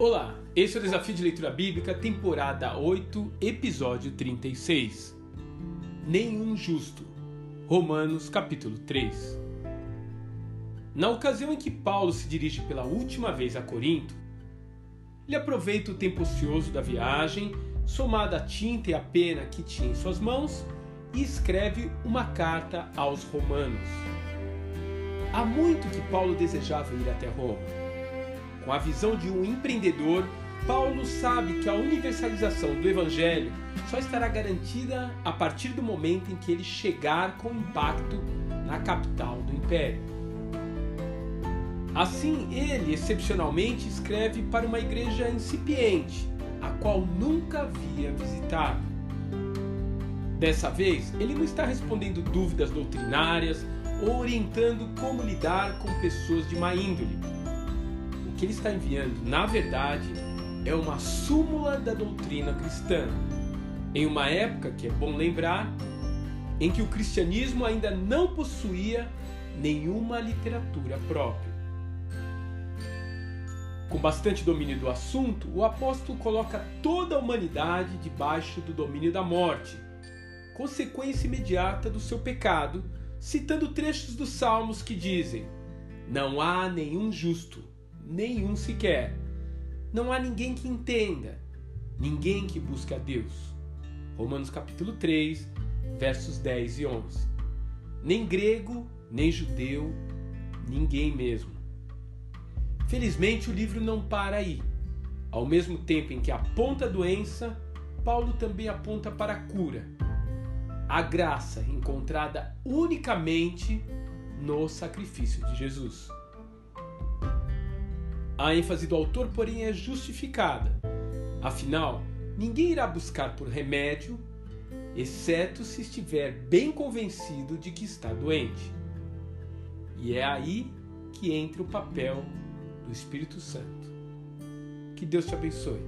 Olá, esse é o Desafio de Leitura Bíblica, temporada 8, episódio 36. Nenhum justo. Romanos, capítulo 3. Na ocasião em que Paulo se dirige pela última vez a Corinto, ele aproveita o tempo ocioso da viagem, somado a tinta e a pena que tinha em suas mãos, e escreve uma carta aos romanos. Há muito que Paulo desejava ir até Roma. Com a visão de um empreendedor, Paulo sabe que a universalização do Evangelho só estará garantida a partir do momento em que ele chegar com impacto na capital do Império. Assim, ele excepcionalmente escreve para uma igreja incipiente, a qual nunca havia visitado. Dessa vez, ele não está respondendo dúvidas doutrinárias ou orientando como lidar com pessoas de má índole. Que ele está enviando, na verdade, é uma súmula da doutrina cristã, em uma época que é bom lembrar, em que o cristianismo ainda não possuía nenhuma literatura própria. Com bastante domínio do assunto, o apóstolo coloca toda a humanidade debaixo do domínio da morte consequência imediata do seu pecado, citando trechos dos Salmos que dizem: Não há nenhum justo, nenhum sequer. Não há ninguém que entenda, ninguém que busque a Deus. Romanos capítulo 3, versos 10 e 11. Nem grego, nem judeu, ninguém mesmo. Felizmente o livro não para aí. Ao mesmo tempo em que aponta a doença, Paulo também aponta para a cura a graça encontrada unicamente no sacrifício de Jesus. A ênfase do autor, porém, é justificada. Afinal, ninguém irá buscar por remédio, exceto se estiver bem convencido de que está doente. E é aí que entra o papel do Espírito Santo. Que Deus te abençoe.